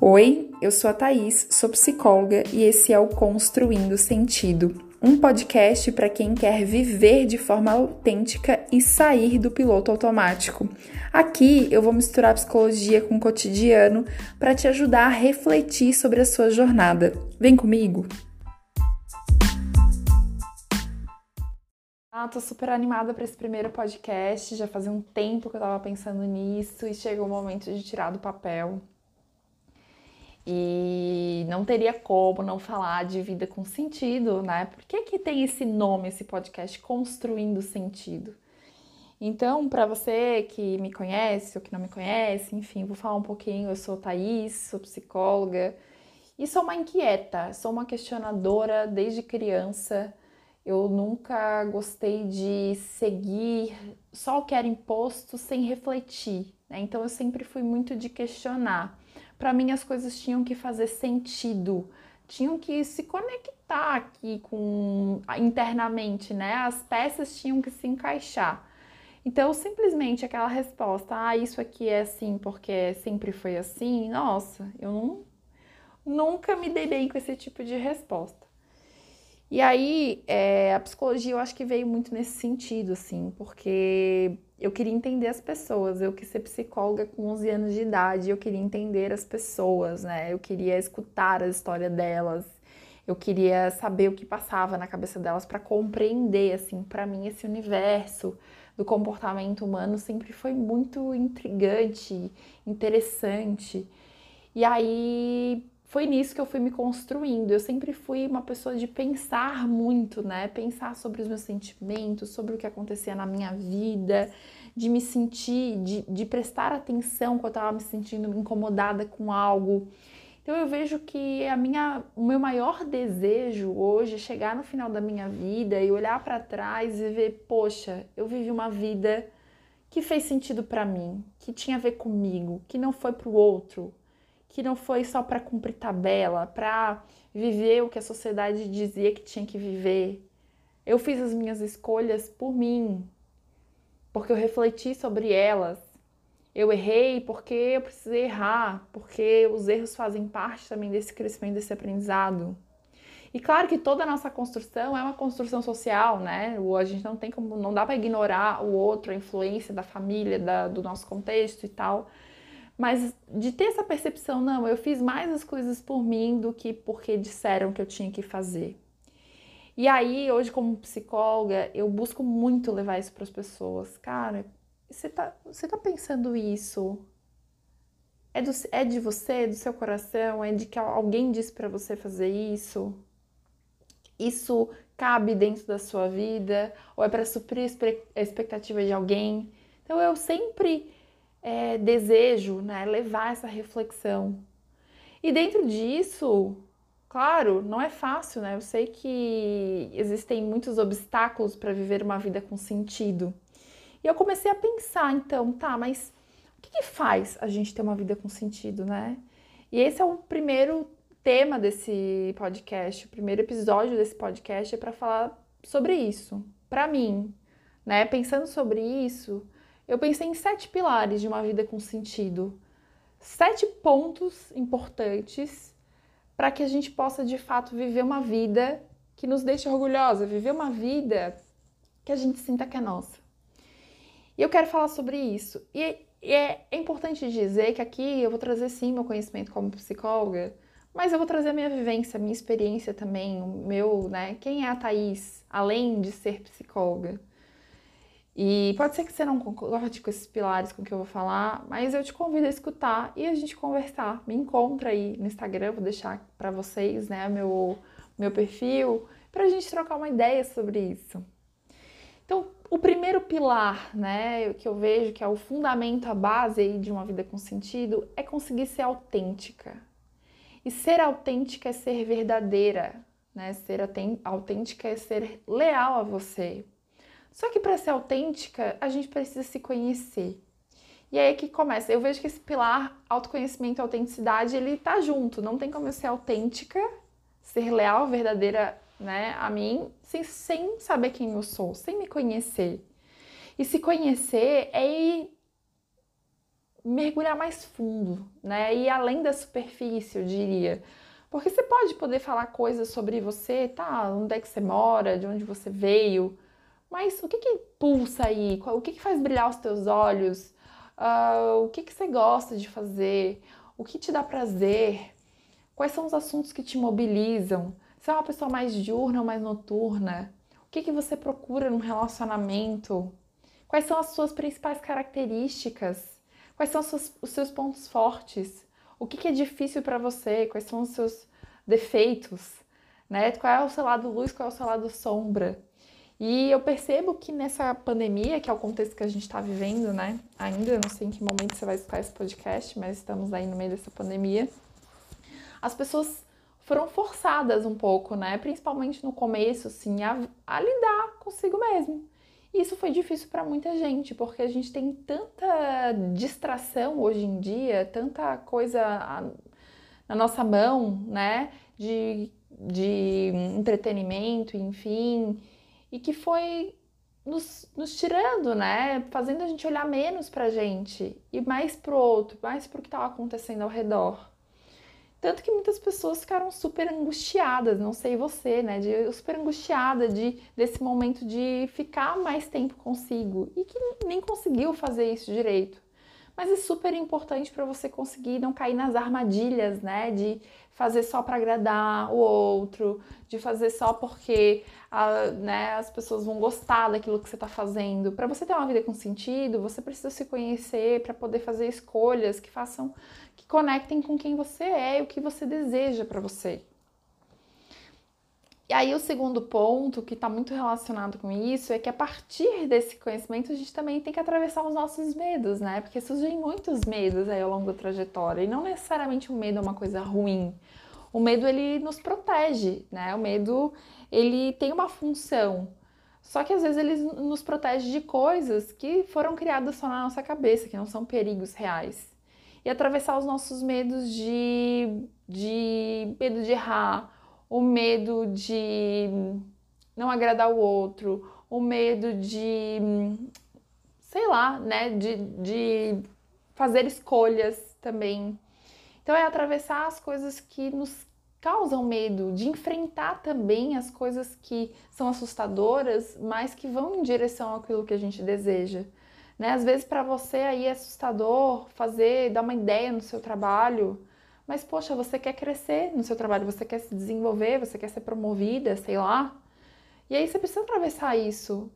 Oi, eu sou a Thaís, sou psicóloga e esse é o Construindo Sentido, um podcast para quem quer viver de forma autêntica e sair do piloto automático. Aqui eu vou misturar psicologia com o cotidiano para te ajudar a refletir sobre a sua jornada. Vem comigo! Ah, tô super animada para esse primeiro podcast. Já fazia um tempo que eu tava pensando nisso e chegou o momento de tirar do papel. E não teria como não falar de vida com sentido, né? Por que, que tem esse nome, esse podcast, Construindo Sentido? Então, para você que me conhece ou que não me conhece, enfim, vou falar um pouquinho. Eu sou Thaís, sou psicóloga e sou uma inquieta, sou uma questionadora desde criança. Eu nunca gostei de seguir só o que era imposto sem refletir, né? Então, eu sempre fui muito de questionar para mim as coisas tinham que fazer sentido, tinham que se conectar aqui com internamente, né? As peças tinham que se encaixar. Então, simplesmente aquela resposta, ah, isso aqui é assim porque sempre foi assim, nossa, eu não, nunca me dei bem com esse tipo de resposta. E aí, é, a psicologia eu acho que veio muito nesse sentido, assim, porque eu queria entender as pessoas. Eu quis ser psicóloga com 11 anos de idade, eu queria entender as pessoas, né? Eu queria escutar a história delas. Eu queria saber o que passava na cabeça delas para compreender, assim, para mim esse universo do comportamento humano sempre foi muito intrigante, interessante. E aí foi nisso que eu fui me construindo. Eu sempre fui uma pessoa de pensar muito, né? Pensar sobre os meus sentimentos, sobre o que acontecia na minha vida, de me sentir, de, de prestar atenção quando eu estava me sentindo incomodada com algo. Então eu vejo que a minha, o meu maior desejo hoje é chegar no final da minha vida e olhar para trás e ver, poxa, eu vivi uma vida que fez sentido para mim, que tinha a ver comigo, que não foi para o outro, que não foi só para cumprir tabela, para viver o que a sociedade dizia que tinha que viver. Eu fiz as minhas escolhas por mim, porque eu refleti sobre elas. Eu errei porque eu precisei errar, porque os erros fazem parte também desse crescimento, desse aprendizado. E claro que toda a nossa construção é uma construção social, né? A gente não tem como, não dá para ignorar o outro, a influência da família, da, do nosso contexto e tal. Mas de ter essa percepção, não, eu fiz mais as coisas por mim do que porque disseram que eu tinha que fazer. E aí, hoje, como psicóloga, eu busco muito levar isso para as pessoas. Cara, você tá, você tá pensando isso? É, do, é de você, do seu coração? É de que alguém disse para você fazer isso? Isso cabe dentro da sua vida? Ou é para suprir a expectativa de alguém? Então, eu sempre é, desejo né, levar essa reflexão. E dentro disso, claro, não é fácil, né? Eu sei que existem muitos obstáculos para viver uma vida com sentido. E eu comecei a pensar, então, tá, mas o que, que faz a gente ter uma vida com sentido, né? E esse é o primeiro tema desse podcast, o primeiro episódio desse podcast é para falar sobre isso, para mim, né? Pensando sobre isso, eu pensei em sete pilares de uma vida com sentido, sete pontos importantes para que a gente possa de fato viver uma vida que nos deixe orgulhosa, viver uma vida que a gente sinta que é nossa. E eu quero falar sobre isso. E, é, é importante dizer que aqui eu vou trazer sim meu conhecimento como psicóloga, mas eu vou trazer a minha vivência, a minha experiência também, o meu, né? Quem é a Thaís, além de ser psicóloga? E pode ser que você não concorde com esses pilares com que eu vou falar, mas eu te convido a escutar e a gente conversar. Me encontra aí no Instagram, vou deixar para vocês, né, meu meu perfil, para a gente trocar uma ideia sobre isso. Então, o primeiro pilar, né, que eu vejo que é o fundamento, a base aí de uma vida com sentido, é conseguir ser autêntica. E ser autêntica é ser verdadeira, né? Ser autêntica é ser leal a você, só que para ser autêntica, a gente precisa se conhecer. E aí é que começa. Eu vejo que esse pilar autoconhecimento e autenticidade, ele tá junto. Não tem como eu ser autêntica, ser leal, verdadeira, né, a mim, sem, sem saber quem eu sou, sem me conhecer. E se conhecer é ir mergulhar mais fundo, né? E além da superfície, eu diria. Porque você pode poder falar coisas sobre você, tá? Onde é que você mora, de onde você veio, mas o que que pulsa aí? O que que faz brilhar os teus olhos? Uh, o que que você gosta de fazer? O que te dá prazer? Quais são os assuntos que te mobilizam? Você é uma pessoa mais diurna ou mais noturna? O que que você procura num relacionamento? Quais são as suas principais características? Quais são os seus, os seus pontos fortes? O que, que é difícil para você? Quais são os seus defeitos? Né? Qual é o seu lado luz, qual é o seu lado sombra? E eu percebo que nessa pandemia, que é o contexto que a gente está vivendo, né? Ainda não sei em que momento você vai escutar esse podcast, mas estamos aí no meio dessa pandemia. As pessoas foram forçadas um pouco, né? Principalmente no começo, assim, a, a lidar consigo mesmo. E isso foi difícil para muita gente, porque a gente tem tanta distração hoje em dia, tanta coisa na nossa mão, né? De, de entretenimento, enfim, e que foi nos, nos, tirando, né? Fazendo a gente olhar menos pra gente e mais pro outro, mais pro que estava acontecendo ao redor. Tanto que muitas pessoas ficaram super angustiadas, não sei você, né? De, super angustiada de, desse momento de ficar mais tempo consigo e que nem conseguiu fazer isso direito. Mas é super importante para você conseguir não cair nas armadilhas, né? De fazer só para agradar o outro, de fazer só porque a, né, as pessoas vão gostar daquilo que você está fazendo. Para você ter uma vida com sentido, você precisa se conhecer para poder fazer escolhas que façam, que conectem com quem você é e o que você deseja para você. E aí o segundo ponto, que está muito relacionado com isso, é que a partir desse conhecimento a gente também tem que atravessar os nossos medos, né? Porque surgem muitos medos aí ao longo da trajetória, e não necessariamente o medo é uma coisa ruim. O medo ele nos protege, né? O medo ele tem uma função. Só que às vezes ele nos protege de coisas que foram criadas só na nossa cabeça, que não são perigos reais. E atravessar os nossos medos de, de medo de errar, o medo de não agradar o outro, o medo de, sei lá, né, de, de fazer escolhas também. Então é atravessar as coisas que nos causam medo, de enfrentar também as coisas que são assustadoras, mas que vão em direção àquilo que a gente deseja. Né? Às vezes para você aí é assustador fazer, dar uma ideia no seu trabalho, mas, poxa, você quer crescer no seu trabalho, você quer se desenvolver, você quer ser promovida, sei lá. E aí você precisa atravessar isso.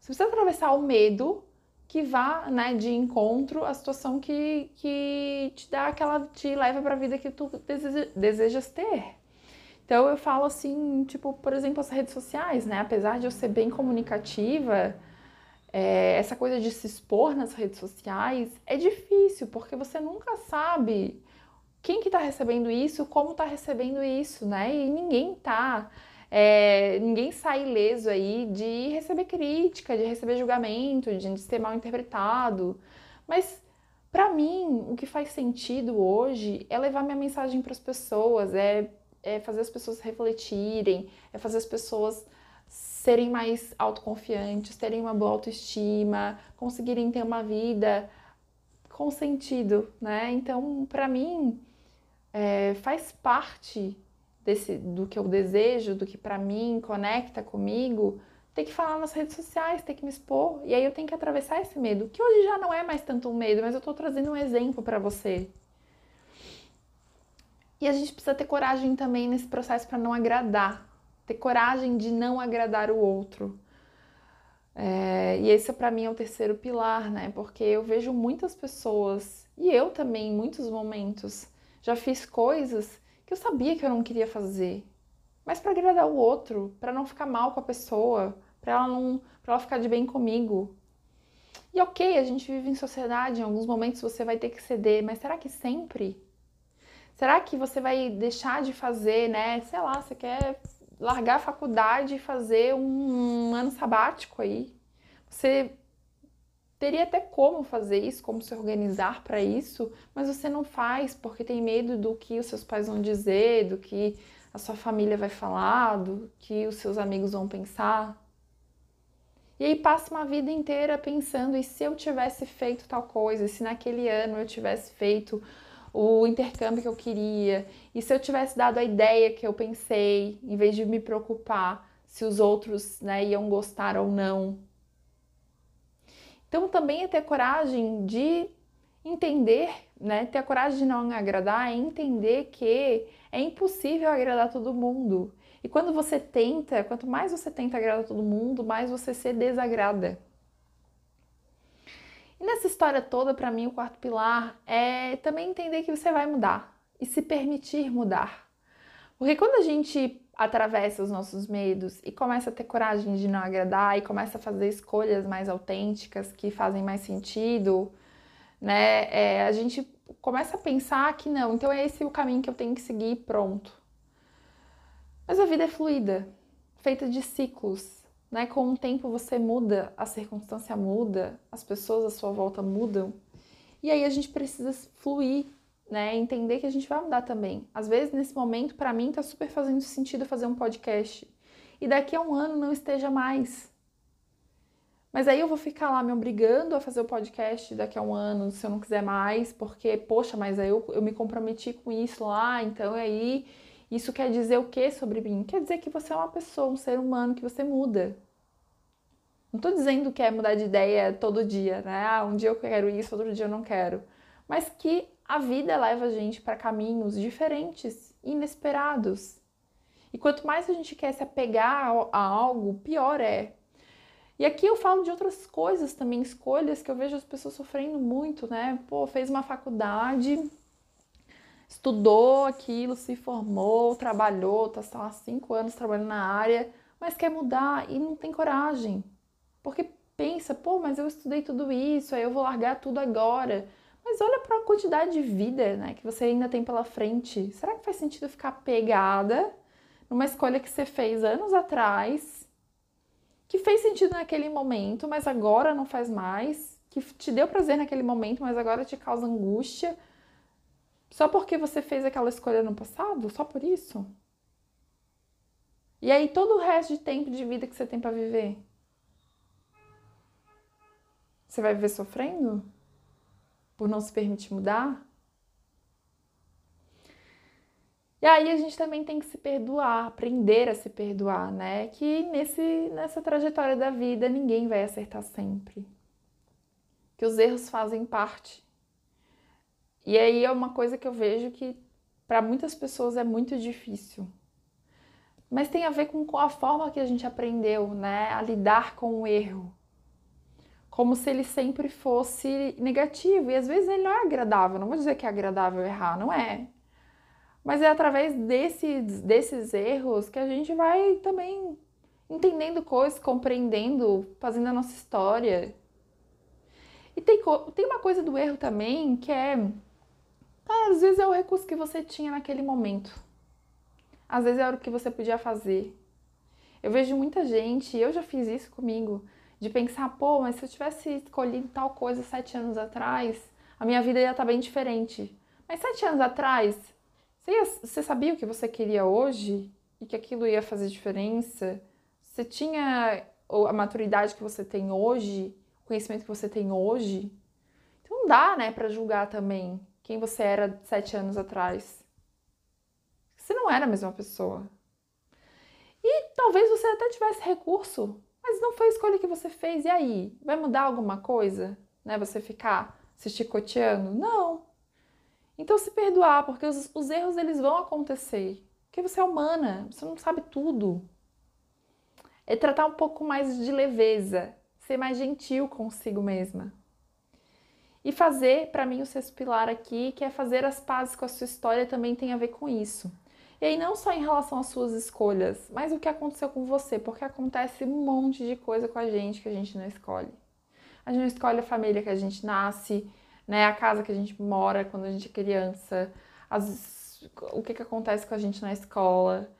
Você precisa atravessar o medo que vá né, de encontro à situação que, que te dá aquela. te leva para a vida que tu deseja, desejas ter. Então eu falo assim, tipo, por exemplo, as redes sociais, né? Apesar de eu ser bem comunicativa, é, essa coisa de se expor nas redes sociais é difícil, porque você nunca sabe quem que está recebendo isso, como está recebendo isso, né? E ninguém tá, é, ninguém sai ileso aí de receber crítica, de receber julgamento, de ser mal interpretado. Mas para mim, o que faz sentido hoje é levar minha mensagem para as pessoas, é, é fazer as pessoas refletirem, é fazer as pessoas serem mais autoconfiantes, terem uma boa autoestima, conseguirem ter uma vida com sentido, né? Então, para mim, é, faz parte desse, do que eu desejo, do que para mim conecta comigo, ter que falar nas redes sociais, ter que me expor. E aí eu tenho que atravessar esse medo, que hoje já não é mais tanto um medo, mas eu estou trazendo um exemplo para você. E a gente precisa ter coragem também nesse processo para não agradar, ter coragem de não agradar o outro. É, e esse para mim é o terceiro pilar, né? Porque eu vejo muitas pessoas, e eu também em muitos momentos, já fiz coisas que eu sabia que eu não queria fazer, mas para agradar o outro, para não ficar mal com a pessoa, para ela não, para ela ficar de bem comigo. E ok, a gente vive em sociedade, em alguns momentos você vai ter que ceder, mas será que sempre? Será que você vai deixar de fazer, né? Sei lá, você quer largar a faculdade e fazer um, ano sabático aí? Você teria até como fazer isso, como se organizar para isso, mas você não faz porque tem medo do que os seus pais vão dizer, do que a sua família vai falar, do que os seus amigos vão pensar. E aí passa uma vida inteira pensando, e se eu tivesse feito tal coisa, e se naquele ano eu tivesse feito o intercâmbio que eu queria, e se eu tivesse dado a ideia que eu pensei, em vez de me preocupar se os outros né, iam gostar ou não. Então também é ter coragem de entender, né? Ter a coragem de não agradar é entender que é impossível agradar todo mundo. E quando você tenta, quanto mais você tenta agradar todo mundo, mais você se desagrada. E nessa história toda, para mim, o quarto pilar é também entender que você vai mudar e se permitir mudar. Porque quando a gente atravessa os nossos medos e começa a ter coragem de não agradar e começa a fazer escolhas mais autênticas que fazem mais sentido, né? É, a gente começa a pensar que não, então é esse o caminho que eu tenho que seguir, pronto. Mas a vida é fluida, feita de ciclos, né? Com o tempo você muda, a circunstância muda, as pessoas à sua volta mudam. E aí a gente precisa fluir, né? Entender que a gente vai mudar também. Às vezes, nesse momento, para mim, tá super fazendo sentido fazer um podcast. E daqui a um ano não esteja mais. Mas aí eu vou ficar lá me obrigando a fazer o podcast daqui a um ano, se eu não quiser mais, porque, poxa, mas aí eu, eu me comprometi com isso lá, então aí isso quer dizer o que sobre mim? Quer dizer que você é uma pessoa, um ser humano, que você muda. Não tô dizendo que é mudar de ideia todo dia, né? Ah, um dia eu quero isso, outro dia eu não quero. Mas que a vida leva a gente para caminhos diferentes, inesperados. E quanto mais a gente quer se apegar a algo, pior é. E aqui eu falo de outras coisas também, escolhas que eu vejo as pessoas sofrendo muito, né? Pô, fez uma faculdade, estudou aquilo, se formou, trabalhou, tá há cinco anos trabalhando na área, mas quer mudar e não tem coragem. Porque pensa, pô, mas eu estudei tudo isso, aí eu vou largar tudo agora. Mas olha para a quantidade de vida né, que você ainda tem pela frente. Será que faz sentido ficar pegada numa escolha que você fez anos atrás, que fez sentido naquele momento, mas agora não faz mais, que te deu prazer naquele momento, mas agora te causa angústia? Só porque você fez aquela escolha no passado? Só por isso? E aí todo o resto de tempo de vida que você tem para viver? Você vai viver sofrendo? Por não se permitir mudar? E aí a gente também tem que se perdoar, aprender a se perdoar, né? Que nesse, nessa trajetória da vida ninguém vai acertar sempre. Que os erros fazem parte e aí é uma coisa que eu vejo que para muitas pessoas é muito difícil. Mas tem a ver com a forma que a gente aprendeu, né, a lidar com o erro. Como se ele sempre fosse negativo. E às vezes ele não é agradável. Não vou dizer que é agradável errar, não é. Mas é através desses, desses erros que a gente vai também entendendo coisas, compreendendo, fazendo a nossa história. E tem, tem uma coisa do erro também que é às vezes é o recurso que você tinha naquele momento. Às vezes era o que você podia fazer. Eu vejo muita gente, eu já fiz isso comigo, de pensar, pô, mas se eu tivesse escolhido tal coisa sete anos atrás, a minha vida ia estar bem diferente. Mas sete anos atrás, você, ia, você sabia o que você queria hoje e que aquilo ia fazer diferença? Você tinha a maturidade que você tem hoje, o conhecimento que você tem hoje? Então não dá, né, para julgar também quem você era sete anos atrás. Você não era a mesma pessoa. E talvez você até tivesse recurso, mas não foi a escolha que você fez. E aí? Vai mudar alguma coisa? Né? Você ficar se chicoteando? Não. Então se perdoar, porque os, os erros eles vão acontecer. Porque você é humana, você não sabe tudo. É tratar um pouco mais de leveza, ser mais gentil consigo mesma. E fazer, para mim, o sexto pilar aqui, que é fazer as pazes com a sua história, também tem a ver com isso. E aí, não só em relação às suas escolhas, mas o que aconteceu com você, porque acontece um monte de coisa com a gente que a gente não escolhe. A gente não escolhe a família que a gente nasce, né, a casa que a gente mora quando a gente é criança, as, o que, que acontece com a gente na escola.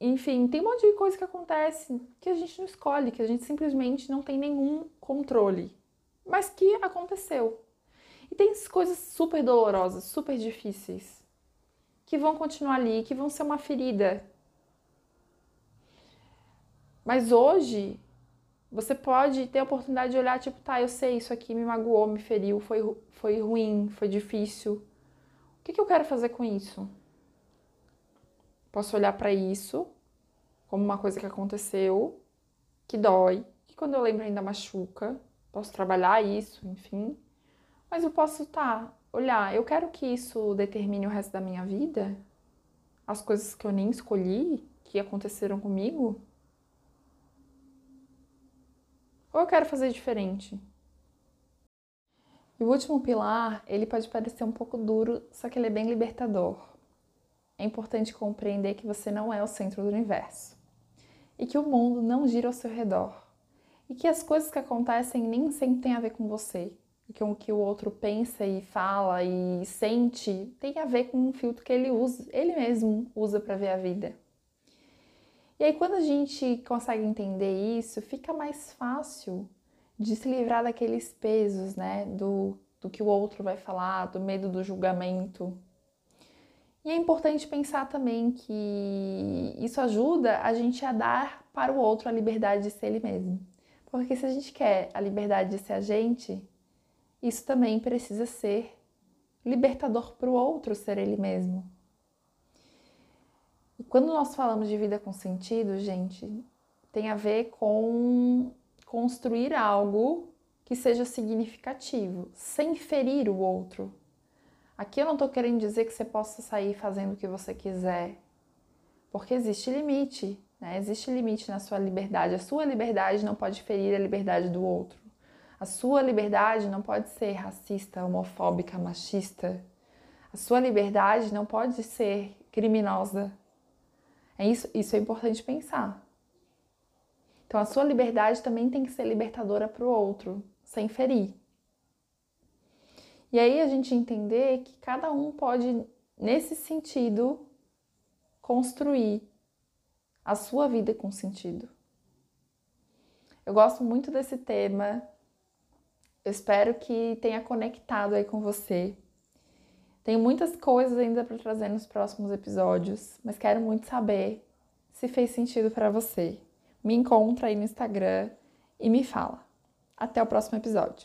Enfim, tem um monte de coisa que acontece que a gente não escolhe, que a gente simplesmente não tem nenhum controle, mas que aconteceu. E tem coisas super dolorosas, super difíceis, que vão continuar ali, que vão ser uma ferida. Mas hoje Você pode ter a oportunidade de olhar, tipo, tá, eu sei, isso aqui me magoou, me feriu, foi, foi ruim, foi difícil. O que, que eu quero fazer com isso? Posso olhar para isso como uma coisa que aconteceu, que dói, que quando eu lembro ainda machuca. Posso trabalhar isso, enfim. Mas eu posso, tá, olhar, eu quero que isso determine o resto da minha vida? As coisas que eu nem escolhi, que aconteceram comigo? Ou eu quero fazer diferente? E o último pilar, ele pode parecer um pouco duro, só que ele é bem libertador. É importante compreender que você não é o centro do universo e que o mundo não gira ao seu redor e que as coisas que acontecem nem sempre têm a ver com você que o que o outro pensa e fala e sente tem a ver com um filtro que ele usa, ele mesmo usa para ver a vida. E aí, quando a gente consegue entender isso, fica mais fácil de se livrar daqueles pesos, né? Do, do que o outro vai falar, do medo do julgamento. E é importante pensar também que isso ajuda a gente a dar para o outro a liberdade de ser ele mesmo. Porque se a gente quer a liberdade de ser a gente, isso também precisa ser libertador para o outro ser ele mesmo. E quando nós falamos de vida com sentido, gente, tem a ver com construir algo que seja significativo, sem ferir o outro. Aqui eu não estou querendo dizer que você possa sair fazendo o que você quiser, porque existe limite, né? Existe limite na sua liberdade. A sua liberdade não pode ferir a liberdade do outro. A sua liberdade não pode ser racista, homofóbica, machista. A sua liberdade não pode ser criminosa, é isso, isso é importante pensar. Então, a sua liberdade também tem que ser libertadora para o outro, sem ferir. E aí a gente entender que cada um pode, nesse sentido, construir a sua vida com sentido. Eu gosto muito desse tema. Eu espero que tenha conectado aí com você. Tenho muitas coisas ainda para trazer nos próximos episódios, mas quero muito saber se fez sentido para você. Me encontra aí no Instagram e me fala. Até o próximo episódio.